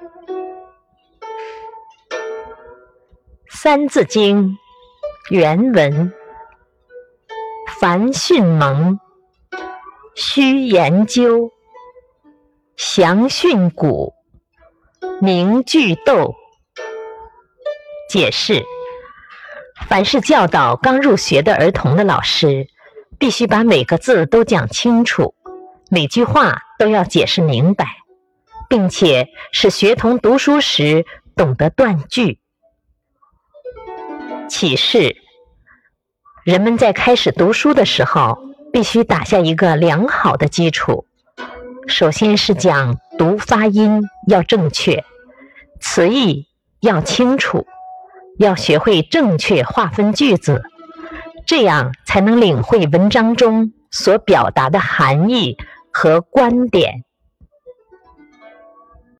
《三字经》原文：凡训蒙，须研究；详训古，明句读。解释：凡是教导刚入学的儿童的老师，必须把每个字都讲清楚，每句话都要解释明白，并且使学童读书时懂得断句。启示：人们在开始读书的时候，必须打下一个良好的基础。首先是讲读发音要正确，词义要清楚，要学会正确划分句子，这样才能领会文章中所表达的含义和观点。